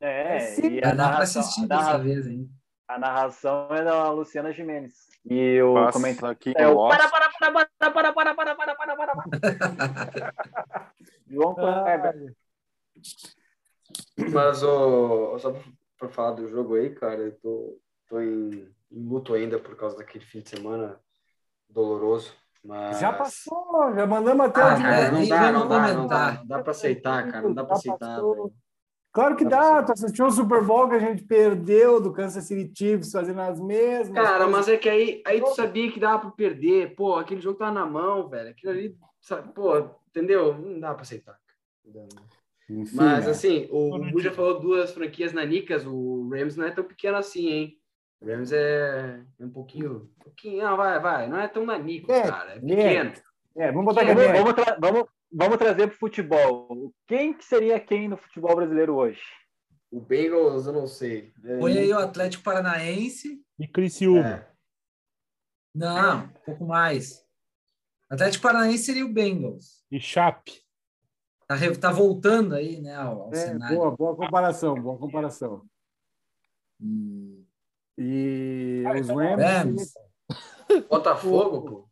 É,
é sim, e dá para assistir dessa vez, hein?
A narração é da Luciana Jimenez. E o
Passa
comentário
aqui
é o para, para, para, para, para, para, para, para, para, João Kleber.
Mas, ó, só pra falar do jogo aí, cara, eu tô, tô em, em luto ainda por causa daquele fim de semana doloroso. Mas...
Já passou, já mandamos até
Ah,
o
cara,
é,
não
nem
dá,
vamos
não dá, não dá, não dá pra aceitar, cara, não dá pra
Já
aceitar, velho.
Claro que
Dá
dá, tu assistiu o Super Bowl que a gente perdeu do Kansas City Chiefs fazendo as mesmas.
Cara,
coisas.
mas é que aí, aí tu sabia que dava pra perder, pô, aquele jogo tava na mão, velho, aquilo ali, sabe, pô, entendeu? Não dá pra aceitar.
Enfim,
Mas
né?
assim, o
Tô no
Bu já
time.
falou duas franquias nanicas, o Rams não é tão pequeno assim, hein? O Rams é, é um pouquinho, um pouquinho, não, vai, vai, não é tão nanico,
É,
cara, é pequeno.
É, vamos botar aqui.
Vamos, vamos, vamos, trazer pro futebol. Quem que seria quem no futebol brasileiro hoje?
O Bengals, eu não sei.
Põe aí o Atlético Paranaense.
E Criciúma.
é.
Não, um pouco mais. Atlético Paranaense seria o Bengals.
E Chape.
Tá, tá voltando aí, né, ao, ao
É,
cenário.
boa, boa comparação, boa comparação.
Hum,
E os Rams.
Rams.
Botafogo, pô.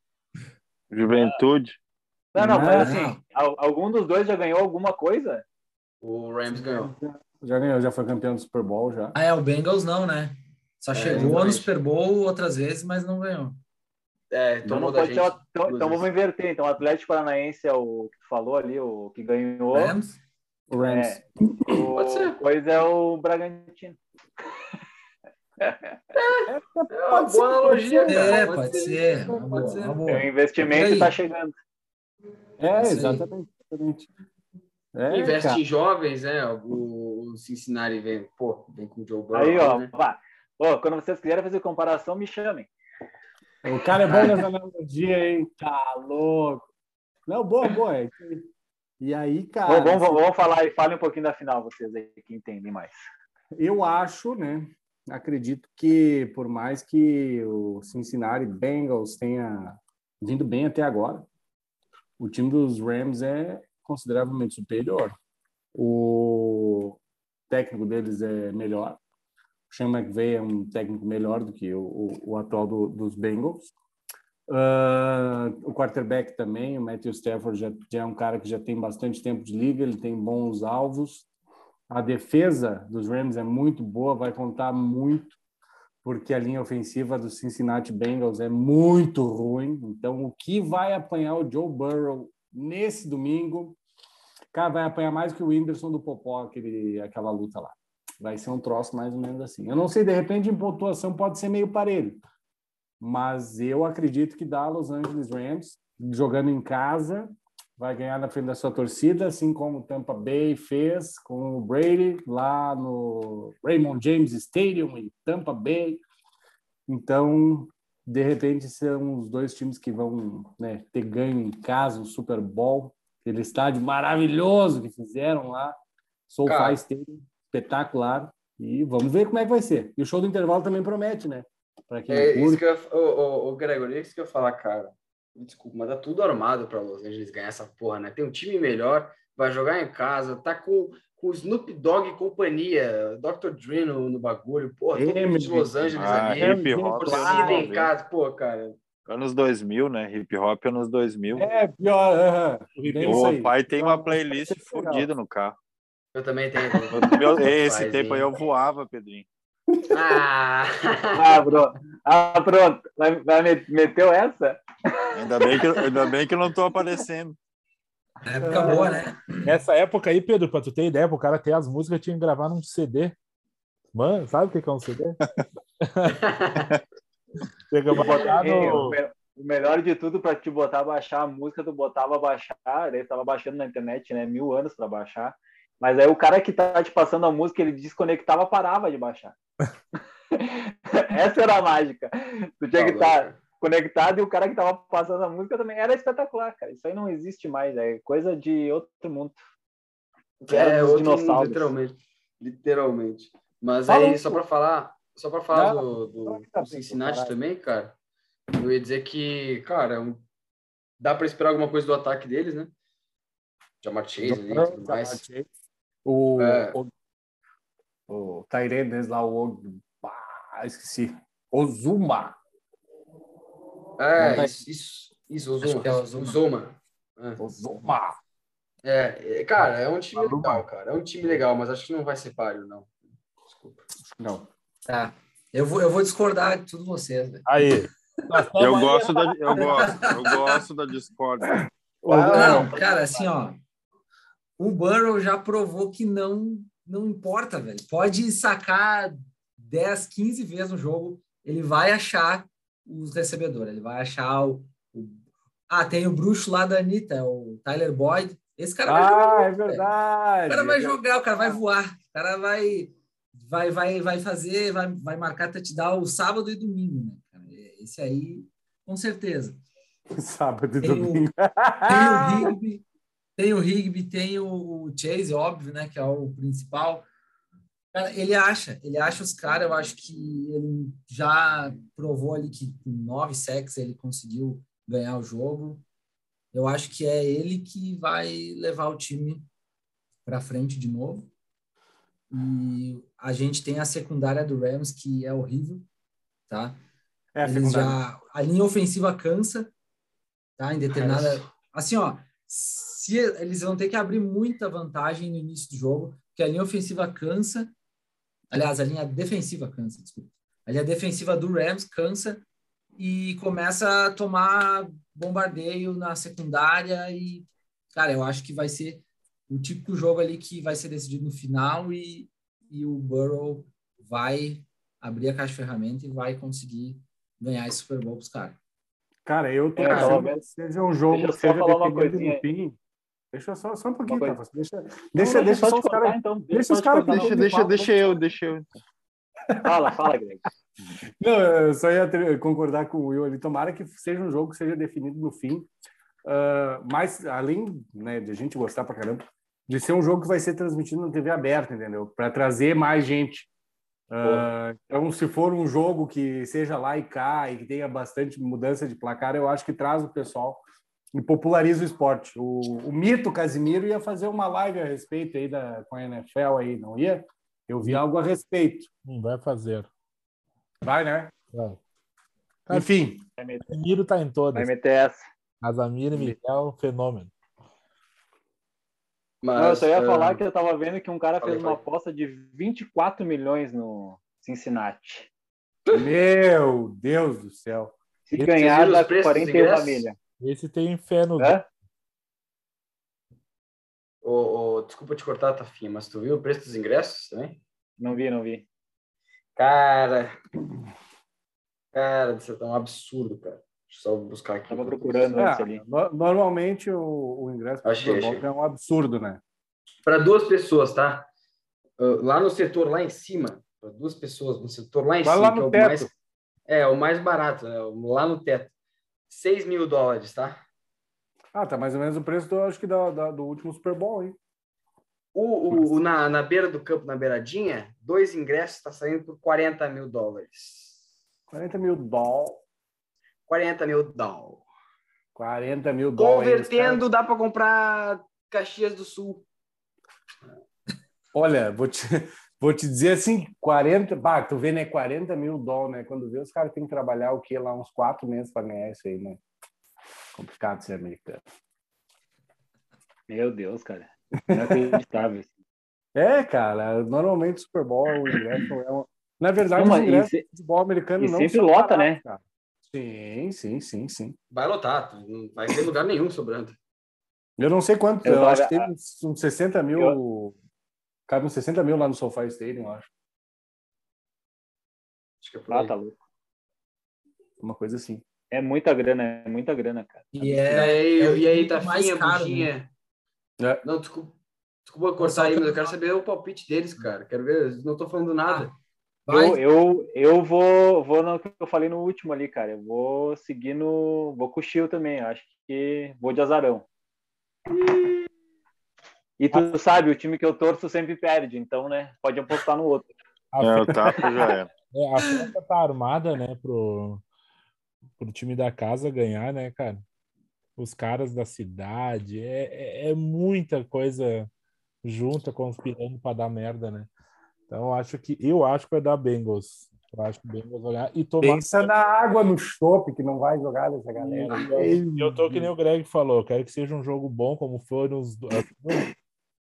Juventude.
Não, não, mas
Não.
assim, al- algum dos dois já ganhou alguma coisa?
O Rams ganhou.
Já ganhou, já foi campeão do Super Bowl já.
Ah, é, o Bengals não, né? Só chegou no
exatamente.
Super Bowl outras vezes, mas não ganhou.
É,
Então,
tomou
não
da
pode
gente.
ser o- então, então vamos inverter. Então, o Atlético Paranaense é o que tu falou ali, o que ganhou.
Rams?
O Rams.
É, o,
Pode ser.
Pois é o Bragantino.
É uma
Pode ser,
boa analogia,
pode
cara.
É, pode ser. Uma boa,
Pode ser.
uma boa.
É um investimento
Por aí.
que tá chegando.
É,
aí.
exatamente. exatamente. É,
Investe
cara.
em jovens, né? O, Cincinnati vem, pô, vem com o Joe Burrow.
Aí, ó,
né?
vá. Ó, quando vocês quiserem fazer comparação, me chamem.
O cara é bom nessa analogia, hein? Tá louco. Não, boa, boa. é. E aí, cara,
Vamos, vamos, vamos falar e falem um pouquinho da final, vocês aí que entendem mais.
eu acho, né? Acredito que por mais que o Cincinnati Bengals tenha vindo bem até agora, o time dos Rams é consideravelmente superior. O técnico deles é melhor. O Sean McVay é um técnico melhor do que o, o, o atual do- dos Bengals. Ah, o quarterback também, o Matthew Stafford já, já é um cara que já tem bastante tempo de liga, ele tem bons alvos. A defesa dos Rams é muito boa, vai contar muito, porque a linha ofensiva do Cincinnati Bengals é muito ruim. Então, o que vai apanhar o Joe Burrow nesse domingo, cara, vai apanhar mais que o Whindersson do Popó, aquele, aquela luta lá. Vai ser um troço mais ou menos assim. Eu não sei, de repente, em pontuação pode ser meio parelho, mas eu acredito que dá Los Angeles Rams, jogando em casa, vai ganhar na frente da sua torcida, assim como o Tampa Bay fez com o Brady lá no Raymond James Stadium em Tampa Bay. Então, de repente, são os dois times que vão né, ter ganho em casa o Super Bowl, aquele estádio maravilhoso que fizeram lá, SoFi. Stadium, espetacular. E vamos ver como é que vai ser. E o show do intervalo também promete, né? Para quem
É isso
curte.
que eu, ô, ô, ô, Gregor, é isso que eu falar, cara. Desculpa, mas tá tudo armado para Los Angeles ganhar essa porra, né? Tem um time melhor, vai jogar em casa, tá com, com o Snoop Dogg e companhia, Dr. Dre no, no bagulho, porra, todo mundo de. Los Angeles
Ah,
ali,
hip hop.
torcida em
né?
casa, pô, cara.
Anos 2000, né? Hip hop anos 2000.
É, pior. aham. Bem isso
o
aí.
pai tem uma playlist
legal.
fodida no carro.
Eu também tenho.
Meu- esse tempo aí eu voava, Pedrinho.
Ah!
Ah, pronto. Ah, pronto. Vai, vai met- meteu essa?
Ainda bem que, ainda bem que eu não tô aparecendo.
Época boa, né?
Nessa época aí, Pedro, pra tu ter ideia, pro cara ter as músicas, tinha que gravar num CD. Mano, sabe o que é um CD? Chega pra botar
o,
no...
o melhor de tudo para te botar a baixar a música, tu botava a baixar, tu tava baixando na internet, né? Mil anos para baixar. Mas aí o cara que tá te passando a música, ele desconectava, parava de baixar. Essa era a mágica. Tu tinha que
Tá
estar conectado e o cara que tava passando a música também era espetacular, cara. Isso aí não existe mais, é coisa de outro mundo. Era
É, outro mundo, literalmente. Literalmente. Mas
Fala
aí, só para falar, só para falar
Dá-
do, do,
uma
do Cincinnati
caralho.
também, cara, eu ia dizer que, cara, um- dá para esperar alguma coisa do ataque deles, né? Jamar Chase ali tudo mais.
O,
É.
o, o deles lá, o. Ah, esqueci. Ozuma.
É,
tá-
isso, isso, isso Ozuma.
é Ozuma.
Ozuma.
Ozoma!
É, é, cara, é um time legal, cara. É um time legal, mas acho que não vai ser páreo, não. Desculpa.
Não.
Tá. Eu vou, eu vou discordar de tudo vocês, velho.
Aí.
Eu gosto da, eu gosto, eu gosto da discórdia.
Não, cara, assim, ó. O Burrow já provou que não não importa, velho. Pode sacar 10, 15 vezes no jogo, ele vai achar os recebedores, ele vai achar o, o... Ah, tem o bruxo lá da Anitta, o Tyler Boyd. Esse cara vai
ah,
jogar.
é verdade.
O cara vai jogar, o cara vai voar, o cara vai vai vai vai fazer, vai, vai marcar touchdown sábado e domingo, né? Cara? Esse aí, com certeza.
Sábado e
Tem o-
domingo.
Tem o Higby, tem o Higby, tem o Chase, óbvio, né? Que é o principal. Cara, ele acha, ele acha os caras, eu acho que ele já provou ali que com nove sacks ele conseguiu ganhar o jogo. Eu acho que é ele que vai levar o time para frente de novo. E a gente tem a secundária do Rams, que é horrível, tá?
É, a
Eles
segunda.
já, a linha ofensiva cansa, tá? Em determinada. Assim, ó, se eles vão ter que abrir muita vantagem no início do jogo, porque a linha ofensiva cansa. Aliás, a linha defensiva cansa, desculpa. A linha defensiva do Rams cansa e começa a tomar bombardeio na secundária e, cara, eu acho que vai ser o típico jogo ali que vai ser decidido no final e, e o Burrow vai abrir a caixa de ferramenta e vai conseguir ganhar esse Super Bowl pros caras.
Cara, eu tô
É,
achando que seja um jogo que seja
falar uma
definido
coisinha
no fim. Deixa eu só, só um pouquinho,
coisa.
Tafas. Deixa,
Não,
deixa, deixa os caras.
então.
deixa os caras.
Deixa, deixa, deixa eu, deixa eu.
Fala, fala, Greg.
Não, eu só ia ter- concordar com o Will ali. Tomara que seja um jogo que seja definido no fim. Ah, mas, além né, de a gente gostar pra caramba, de ser um jogo que vai ser transmitido na TV aberta, entendeu? Para trazer mais gente. Ah, então, se for um jogo que seja lá e cá e que tenha bastante mudança de placar, eu acho que traz o pessoal e populariza o esporte. O, o mito Casimiro ia fazer uma live a respeito aí da, com a NFL aí, não ia? Eu vi algo a respeito.
Não vai fazer.
Vai, né?
Vai.
Enfim,
Vai meter,
Casimiro tá em
vai
todas.
meter essa.
Casamiro e Miguel, fenômeno.
Não, eu
Mas,
só ia
ah,
falar que eu tava vendo que um cara fez uma aposta de 24 milhões no Cincinnati.
Meu Deus do céu.
Se ganhar, dá
preços dos
41
ingressos?
Esse tem fé no.
Ô, desculpa te cortar, Tafinha, mas tu viu o preço dos ingressos também?
Não vi, não vi.
Cara. Cara, isso é um absurdo, cara. Deixa eu só buscar aqui.
Tava procurando
É,
antes ali.
no- normalmente o, o ingresso
Achei, achei.
é um absurdo, né?
Para duas pessoas, tá? Ah, lá no setor lá em cima, para duas pessoas no setor lá em
Vai
cima,
lá
que é
no
o
teto.
mais é o mais barato, né? lá no teto. 6 mil dólares, tá?
Ah, tá mais ou menos o preço do, acho que da, da- do último Super Bowl, hein?
O, o, o- na, na beira do campo, na beiradinha, dois ingressos está saindo por 40 mil dólares.
40 mil dólares.
40 mil dólares.
40 mil dólares.
Convertendo, dá para comprar Caxias do Sul.
Olha, vou te, vou te dizer assim, 40, bah, tu vê, né, 40 mil dólares, né? Quando vê, os caras têm que trabalhar o quê? Lá uns quatro meses para ganhar isso aí, né? Complicado ser americano.
Meu Deus, cara. Inacreditável.
É, cara, normalmente o Super Bowl, o ingresso é um... Na verdade,
Não,
ingressos
e se-
do futebol americano
e
não
sempre lota,
baratos,
né?
cara. Sim, sim, sim, sim.
Vai lotar, não vai ter lugar nenhum sobrando.
Eu não sei quanto,
Eu
eu, acho que teve uns, uns 60 mil. Cabe uns 60 mil lá no SoFi Stadium, eu acho.
Acho que é por
Ah,
aí.
tá louco.
Uma coisa assim.
É muita grana, é muita grana, cara.
E
E
é,
aí,
é
e aí
muito
tá
mais
finha,
caro, né?
É.
Não, desculpa, desculpa cortar aí, mas eu quero saber o palpite deles, cara. Quero ver, não tô falando nada.
Vai,
Eu, eu, eu vou, vou no que eu falei no último ali, cara. Eu vou seguir no. Vou com o Chil também. Acho que vou de azarão. E tu sabe, o time que eu torço sempre perde, então, né? Pode apostar no outro.
A,
É, o
festa,
Tafa já era.
é, a festa tá armada, né, pro, pro time da casa ganhar, né, cara? Os caras da cidade, é, é, é muita coisa junta, conspirando para dar merda, né? Então, eu acho que eu acho que vai dar Bengals. Eu acho que o Bengals vai ganhar. E tomar...
Pensa na água no chope que não vai jogar dessa galera.
E eu tô que nem o Greg falou, eu quero que seja um jogo bom, como foram os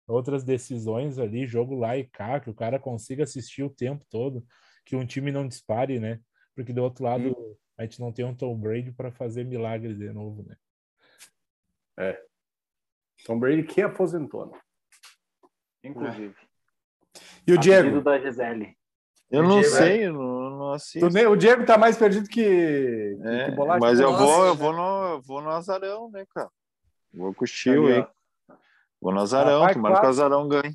outras decisões ali, jogo lá e cá, que o cara consiga assistir o tempo todo, que um time não dispare, né? Porque do outro lado hum. a gente não tem um Tom Brady para fazer milagre de novo, né?
É. Tom Brady que aposentou, né?
Inclusive.
E o Diego?
da Gisele.
Eu não Diego, sei, é... eu não, não assisto.
O Diego tá mais perdido que,
é, que bolacha. Mas eu vou, eu vou no, eu vou no Azarão, né, cara? Vou com o Chio aí. Vou no Azarão, ah, tomara que o Azarão ganhe.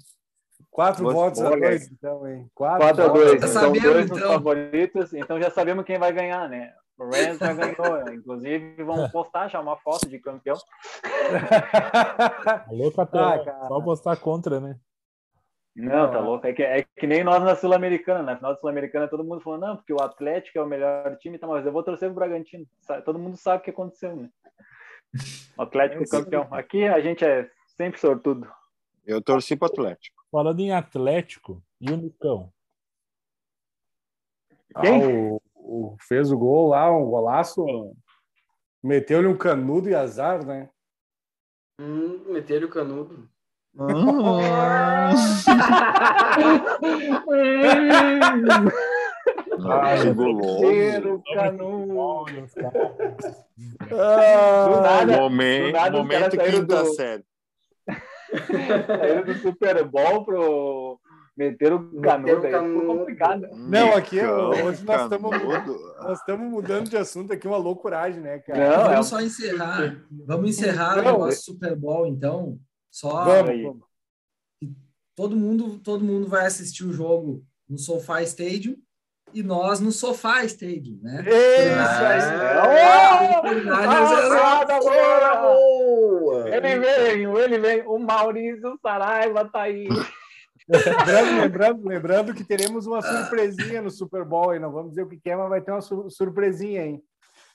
Quatro Você votos a dois, então, hein?
Quatro, Quatro a dois. Tá São dois então. favoritos, então já sabemos quem vai ganhar, né? O Rams já ganhou. Inclusive, vamos postar já uma foto de campeão.
Louco até. Ah, só postar contra, né?
Não, tá louco. É que, é que nem nós na Sul-Americana. Na final da Sul-Americana, todo mundo falou, não, porque o Atlético é o melhor time, tá, mas eu vou torcer pro Bragantino. Todo mundo sabe o que aconteceu, né? O Atlético é campeão. Aqui a gente é sempre sortudo.
Eu torci pro Atlético.
Falando em Atlético, e o Nicão?
Quem? Ah, o, o, fez o gol lá, um golaço. Meteu-lhe um canudo e azar, né?
Hum, meteu-lhe o canudo.
Ai,
goloso. Canudo.
do nada, momento, do nada, momento quinta do... série.
Saíram do Super Bowl pro meter o canudo, aí ficou complicado.
Não, aqui hoje nós estamos nós estamos mudando de assunto aqui uma loucuragem, né, cara?
Não, vamos é... só encerrar. Vamos encerrar Não, o negócio é... Super Bowl, então. Só vamos, todo mundo todo mundo vai assistir o jogo no SoFi Stadium e nós no Sofá Stadium, né?
Isso aí!
Ele vem, ele vem. O Maurício Saraiva tá aí.
lembrando, lembrando, lembrando que teremos uma surpresinha no Super Bowl, e não vamos dizer o que é, mas vai ter uma surpresinha, hein?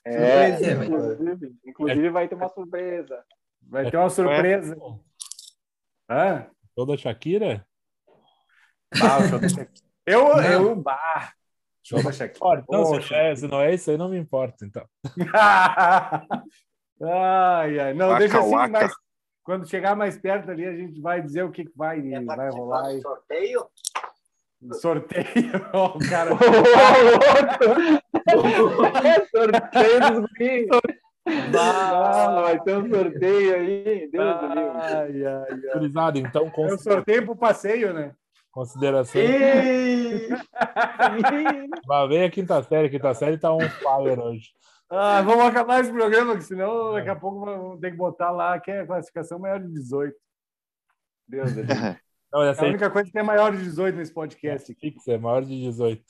É, inclusive, inclusive vai ter uma surpresa.
Vai ter uma surpresa.
Hã? Toda Shakira?
Ah, eu, eu, bah,
Show da Shakira. Então, se, é, se não é isso aí, não me importa, então.
ai, ai. Não, deixa assim, mas quando chegar mais perto ali, a gente vai dizer o que vai, é vai rolar. Aí.
Sorteio?
Sorteio, oh, cara.
sorteio dos ah, vai ter um sorteio aí. Deus do livro. Ai.
Então.
É um sorteio pro passeio, né?
Consideração. Vai ver a quinta série. A quinta série tá um fire hoje.
Ah, vamos acabar esse programa, que senão daqui a pouco vamos ter que botar lá que é a classificação maior de 18. Deus, Deus. Não, é a única coisa que é maior de 18 nesse podcast.
Fixa, é maior de 18.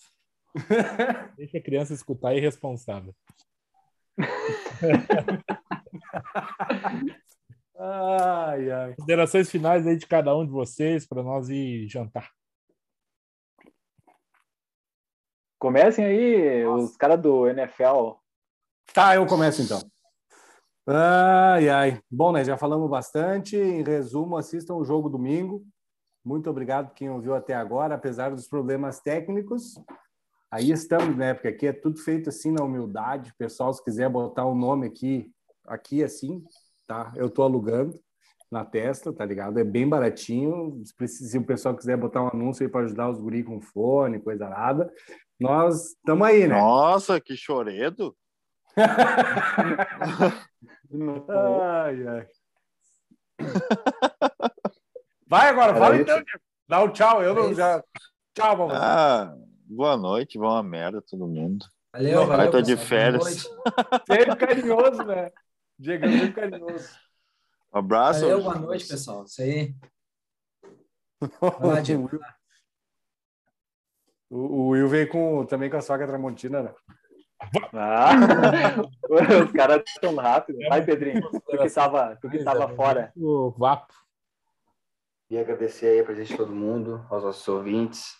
Deixa a criança escutar irresponsável.
ai, ai.
Considerações finais aí de cada um de vocês para nós ir jantar.
Comecem aí Nossa. os caras do NFL.
Tá, eu começo então. Ai, ai. Bom, né? Já falamos bastante. Em resumo, assistam o jogo domingo. Muito obrigado quem ouviu até agora, apesar dos problemas técnicos. Aí estamos, né? Porque aqui é tudo feito assim na humildade. Pessoal, se quiser botar o um nome aqui, aqui assim, tá? Eu tô alugando na testa, tá ligado? É bem baratinho. Se o pessoal quiser botar um anúncio aí para ajudar os guri com fone, coisa nada, nós estamos aí, né?
Nossa, que choredo!
Ai, ai. Vai agora, Era fala então. Dá um tchau, eu não já. Tchau, vamos.
Ah, boa noite, boa merda todo mundo.
Valeu, valeu.
Vai, tô de férias.
Sempre carinhoso, né? Diego é muito carinhoso.
Um abraço.
Valeu, boa noite, pessoal. Isso aí. Vai lá, Diego.
O, Will veio com, também com a sogra Tramontina, né?
Ah, os caras tão rápidos. Vai, Pedrinho. Tu que estava tu que tava fora.
O Vapo.
E agradecer aí a presença de todo mundo, aos nossos ouvintes,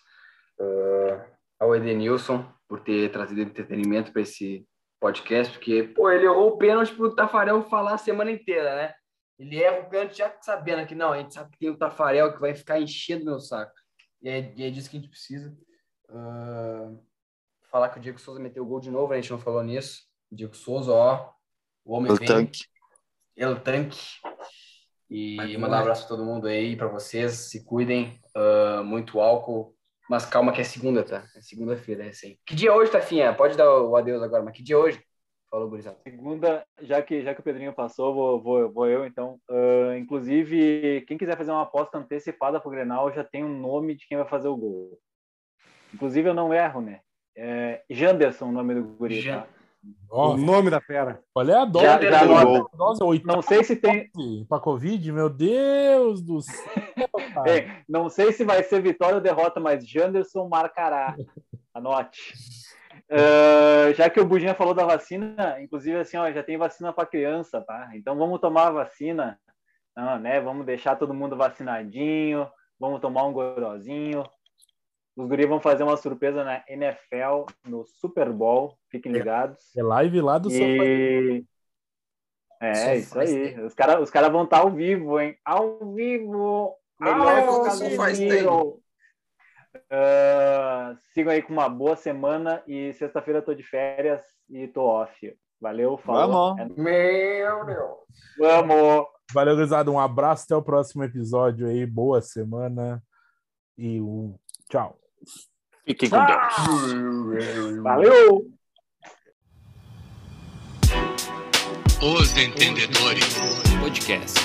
uh, ao Edenilson por ter trazido entretenimento para esse podcast, porque, pô, ele errou o pênalti pro Tafarel falar a semana inteira, né? Ele erra o pênalti já sabendo que não, a gente sabe que tem o Tafarel que vai ficar enchendo meu saco. E é, e é disso que a gente precisa. Uh, falar que o Diego Souza meteu o gol de novo, a gente não falou nisso. O Diego Souza, ó, o homem
O
vem.
tanque.
El Tanque. E
Vai
mandar um
voar.
abraço pra todo mundo aí, pra vocês, se cuidem, ah, muito álcool, mas calma que é segunda, tá? É segunda-feira, é assim. Que dia é hoje, Tafinha? Pode dar o adeus agora, mas que dia é hoje? Falou, gurizada.
Segunda, já que, já que o Pedrinho passou, vou, vou, vou eu então. Ah, inclusive, quem quiser fazer uma aposta antecipada pro Grenal, já tem o nome de quem vai fazer o gol. Inclusive, eu não erro, né? É Janderson, o nome do guri, tá?
O nome da fera.
qual é a dose?
Já- já
anota.
dose oitava
Não sei se tem,
para Covid? Meu Deus do céu.
É, não sei se vai ser vitória ou derrota, mas Janderson marcará. Anote. Ah, já que o Budinha falou da vacina, inclusive assim, ó, já tem vacina para criança, tá? Então vamos tomar a vacina, ah, né? Vamos deixar todo mundo vacinadinho, vamos tomar um gorozinho. Os guris vão fazer uma surpresa na NFL, no Super Bowl, fiquem ligados.
É live lá do sofá.
E... É, isso
Sofá
aí. Os caras os cara vão estar ao vivo, hein? Ao vivo! Melhor
Ah,
que o
o Sofá
Casemiro. Ah, sigam aí com uma boa semana e sexta-feira eu tô de férias e tô off. Valeu, falou.
Vamos.
É-
Meu Deus!
Vamos!
Valeu, gurizada. Um abraço. Até o próximo episódio aí. Boa semana. E um tchau.
Fiquem com Deus.
Valeu!
Os Entendedores Podcast.